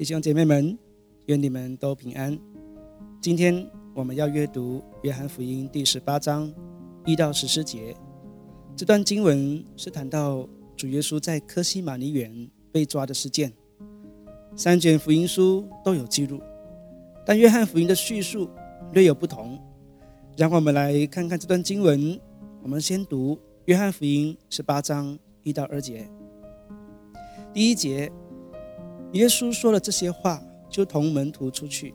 弟兄姐妹们，愿你们都平安。今天我们要阅读《约翰福音》第十八章一到十四节。这段经文是谈到主耶稣在科西玛尼园被抓的事件。三卷福音书都有记录，但约翰福音的叙述略有不同。让我们来看看这段经文。我们先读《约翰福音》十八章一到二节。第一节，耶稣说了这些话，就同门徒出去，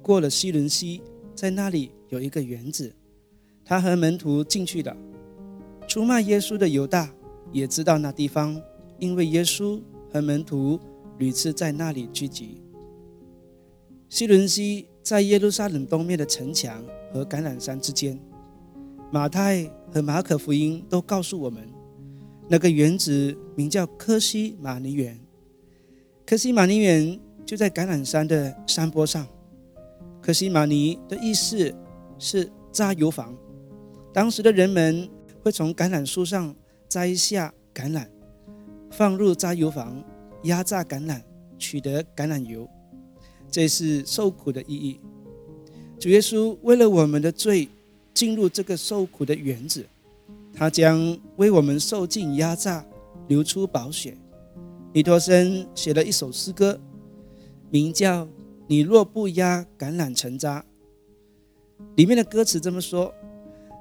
过了西伦西，在那里有一个园子，他和门徒进去了。出卖耶稣的犹大也知道那地方，因为耶稣和门徒屡次在那里聚集。西伦西在耶路撒冷东面的城墙和橄榄山之间。马太和马可福音都告诉我们。那个园子名叫科西玛尼园，科西玛尼园就在橄榄山的山坡上。科西玛尼的意思是榨油坊，当时的人们会从橄榄树上摘下橄榄，放入榨油坊压榨橄榄，取得橄榄油。这是受苦的意义。主耶稣为了我们的罪，进入这个受苦的园子。他将为我们受尽压榨，流出宝血。尼托生写了一首诗歌，名叫《你若不压橄榄成渣》。里面的歌词这么说：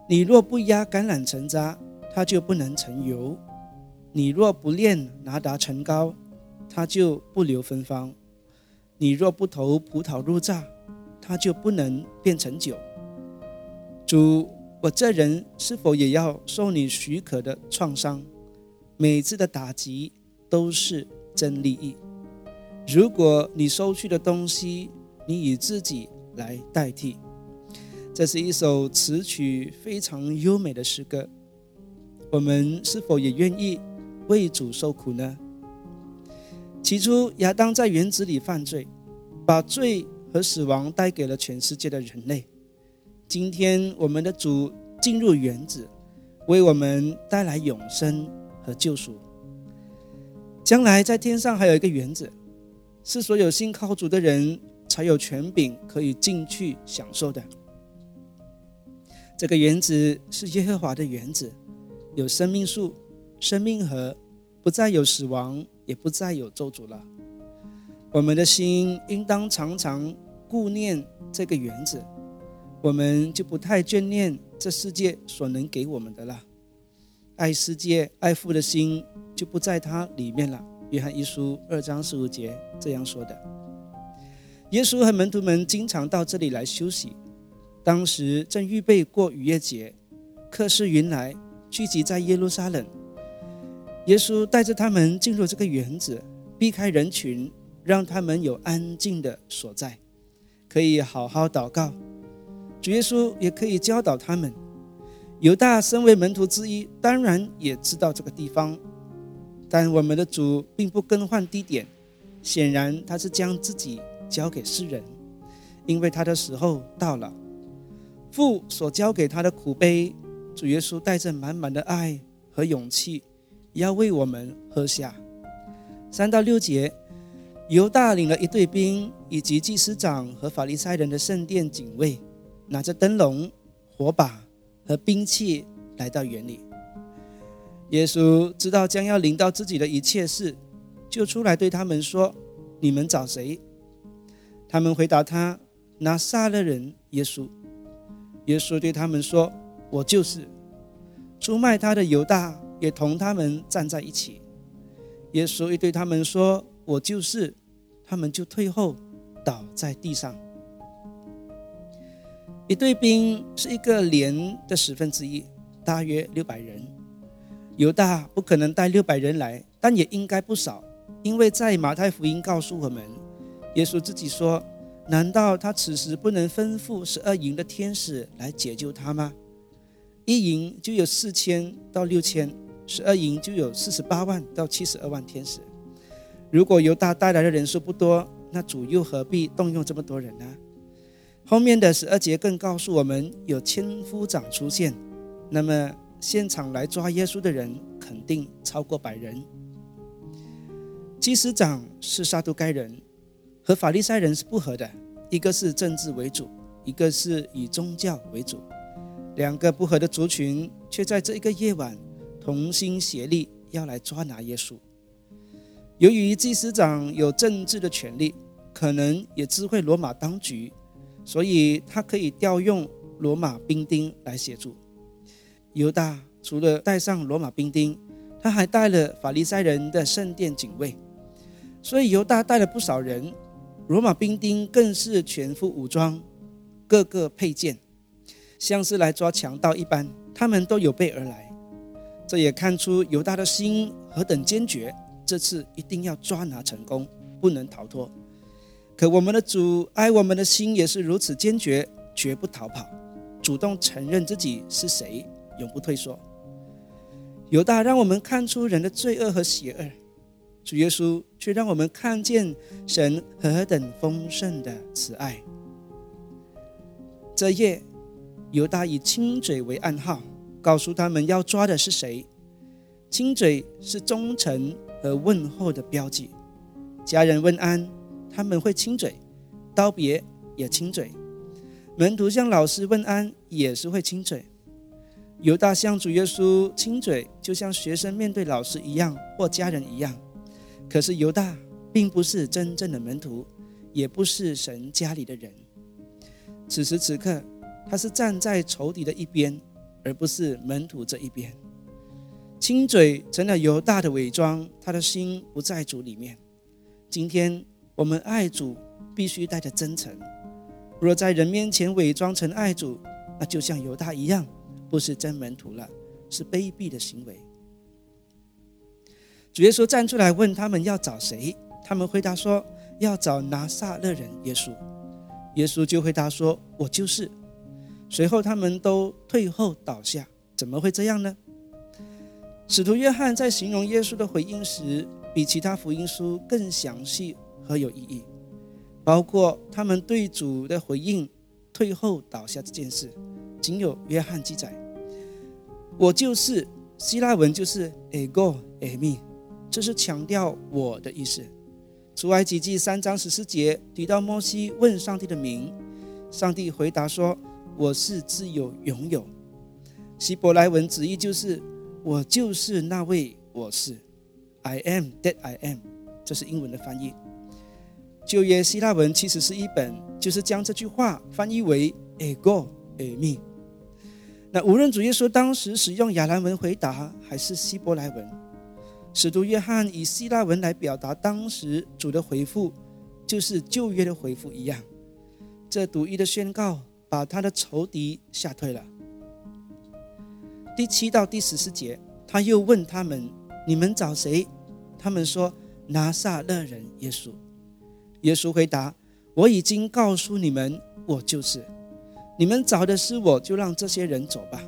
你若不压橄榄成渣，它就不能成油；你若不炼拿达成膏，它就不留芬芳；你若不投葡萄入榨，它就不能变成酒。主。我这人是否也要受你许可的创伤？每次的打击都是真利益。如果你收去的东西，你以自己来代替。这是一首词曲非常优美的诗歌。我们是否也愿意为主受苦呢？起初，亚当在园子里犯罪，把罪和死亡带给了全世界的人类。今天，我们的主进入园子，为我们带来永生和救赎。将来在天上还有一个园子，是所有信靠主的人才有权柄可以进去享受的。这个园子是耶和华的园子，有生命树、生命河，不再有死亡，也不再有咒诅了。我们的心应当常常顾念这个园子。我们就不太眷恋这世界所能给我们的了，爱世界、爱富的心就不在它里面了。约翰一书二章十五节这样说的。耶稣和门徒们经常到这里来休息，当时正预备过逾越节，客似云来，聚集在耶路撒冷。耶稣带着他们进入这个园子，避开人群，让他们有安静的所在，可以好好祷告。主耶稣也可以教导他们。犹大身为门徒之一，当然也知道这个地方。但我们的主并不更换地点，显然他是将自己交给世人，因为他的时候到了。父所交给他的苦杯，主耶稣带着满满的爱和勇气，要为我们喝下。三到六节，犹大领了一队兵，以及祭司长和法利赛人的圣殿警卫。拿着灯笼、火把和兵器来到园里。耶稣知道将要临到自己的一切事，就出来对他们说：“你们找谁？”他们回答他：“拿撒勒人耶稣。”耶稣对他们说：“我就是。”出卖他的犹大也同他们站在一起。耶稣一对他们说：“我就是。”他们就退后，倒在地上。一队兵是一个连的十分之一，大约六百人。犹大不可能带六百人来，但也应该不少，因为在马太福音告诉我们，耶稣自己说：“难道他此时不能吩咐十二营的天使来解救他吗？一营就有四千到六千，十二营就有四十八万到七十二万天使。如果犹大带来的人数不多，那主又何必动用这么多人呢？”后面的十二节更告诉我们，有千夫长出现，那么现场来抓耶稣的人肯定超过百人。祭司长是撒都该人，和法利赛人是不合的，一个是政治为主，一个是以宗教为主。两个不合的族群，却在这一个夜晚同心协力，要来抓拿耶稣。由于祭司长有政治的权利，可能也知会罗马当局，所以他可以调用罗马兵丁来协助。犹大除了带上罗马兵丁，他还带了法利赛人的圣殿警卫，所以犹大带了不少人。罗马兵丁更是全副武装，各个佩剑。像是来抓强盗一般，他们都有备而来。这也看出犹大的心何等坚决，这次一定要抓拿成功，不能逃脱。可我们的主爱我们的心也是如此坚决，绝不逃跑，主动承认自己是谁，永不退缩。犹大让我们看出人的罪恶和邪恶，主耶稣却让我们看见神何等丰盛的慈爱。这夜。犹大以亲嘴为暗号，告诉他们要抓的是谁。亲嘴是忠诚和问候的标记。家人问安，他们会亲嘴；道别也亲嘴。门徒向老师问安，也是会亲嘴。犹大向主耶稣亲嘴，就像学生面对老师一样，或家人一样。可是犹大并不是真正的门徒，也不是神家里的人。此时此刻。他是站在仇敌的一边，而不是门徒这一边。亲嘴成了犹大的伪装，他的心不在主里面。今天我们爱主，必须带着真诚。若在人面前伪装成爱主，那就像犹大一样，不是真门徒了，是卑鄙的行为。主耶稣站出来问他们要找谁，他们回答说要找拿撒勒人耶稣。耶稣就回答说：“我就是。”随后，他们都退后倒下。怎么会这样呢？使徒约翰在形容耶稣的回应时，比其他福音书更详细和有意义，包括他们对主的回应“退后倒下”这件事，仅有约翰记载。我就是希腊文就是 ego eimi，这是强调我的意思。出埃及记三章十四节提到摩西问上帝的名，上帝回答说。我是自有拥有，希伯来文直译就是“我就是那位我是 ”，I am that I am，这是英文的翻译。旧约希腊文其实是一本，就是将这句话翻译为 “ego eimi”。那无论主耶稣当时使用亚兰文回答，还是希伯来文，使徒约翰以希腊文来表达当时主的回复，就是旧约的回复一样。这独一的宣告。把他的仇敌吓退了。第七到第十四节，他又问他们：“你们找谁？”他们说：“拿撒勒人耶稣。”耶稣回答：“我已经告诉你们，我就是。你们找的是我，就让这些人走吧。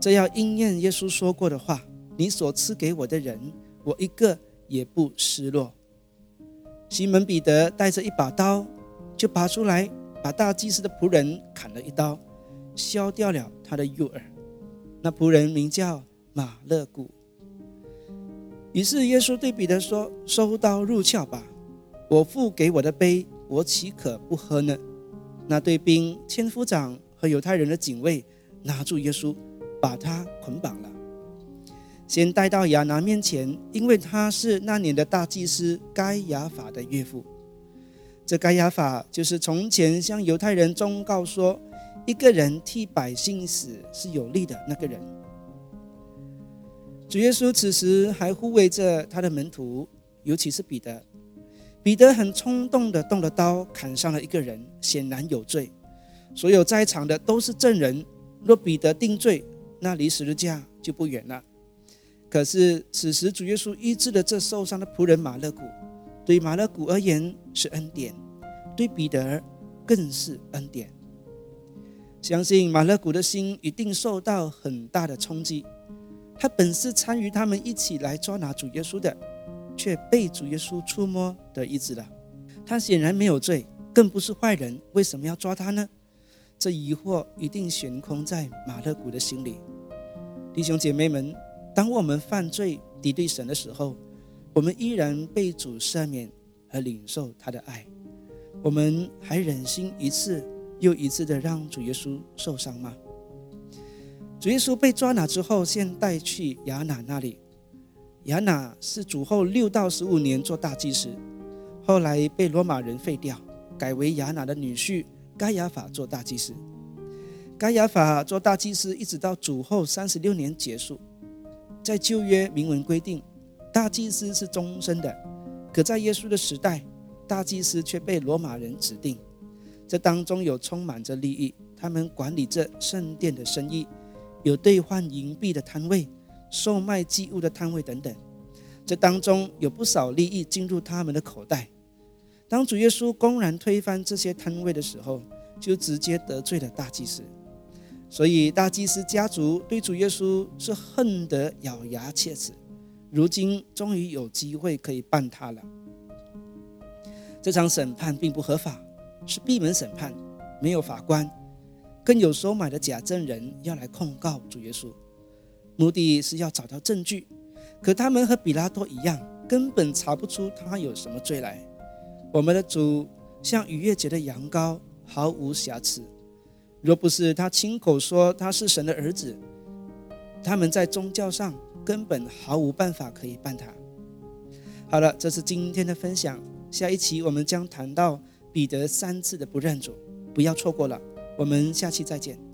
这要应验耶稣说过的话：你所赐给我的人，我一个也不失落。”西门彼得带着一把刀，就拔出来。把大祭司的仆人砍了一刀，削掉了他的右耳。那仆人名叫马勒古。于是耶稣对彼得说：“收刀入鞘吧！我父给我的杯，我岂可不喝呢？”那对兵、千夫长和犹太人的警卫拿住耶稣，把他捆绑了，先带到亚拿面前，因为他是那年的大祭司该亚法的岳父。这该亚法就是从前向犹太人忠告说，一个人替百姓死是有利的那个人。主耶稣此时还护卫着他的门徒，尤其是彼得。彼得很冲动的动了刀，砍伤了一个人，显然有罪。所有在场的都是证人。若彼得定罪，那离十字架就不远了。可是此时主耶稣医治了这受伤的仆人马勒古。对马勒古而言是恩典，对彼得更是恩典。相信马勒古的心一定受到很大的冲击。他本是参与他们一起来抓拿主耶稣的，却被主耶稣触摸得医治了。他显然没有罪，更不是坏人，为什么要抓他呢？这疑惑一定悬空在马勒古的心里。弟兄姐妹们，当我们犯罪敌对神的时候，我们依然被主赦免和领受他的爱。我们还忍心一次又一次的让主耶稣受伤吗？主耶稣被抓拿之后，先带去亚拿那里。亚拿是主后六到十五年做大祭司，后来被罗马人废掉，改为亚拿的女婿该亚法做大祭司。该亚法做大祭司，一直到主后三十六年结束。在旧约明文规定，大祭司是终身的，可在耶稣的时代，大祭司却被罗马人指定。这当中有充满着利益，他们管理着圣殿的生意，有兑换银币的摊位。售卖祭物的摊位等等，这当中有不少利益进入他们的口袋。当主耶稣公然推翻这些摊位的时候，就直接得罪了大祭司。所以大祭司家族对主耶稣是恨得咬牙切齿。如今终于有机会可以办他了。这场审判并不合法，是闭门审判，没有法官，更有收买的假证人要来控告主耶稣。目的是要找到证据，可他们和比拉多一样，根本查不出他有什么罪来。我们的主像逾越节的羊羔，毫无瑕疵。若不是他亲口说他是神的儿子，他们在宗教上根本毫无办法可以办他。好了，这是今天的分享。下一期我们将谈到彼得三次的不认主，不要错过了。我们下期再见。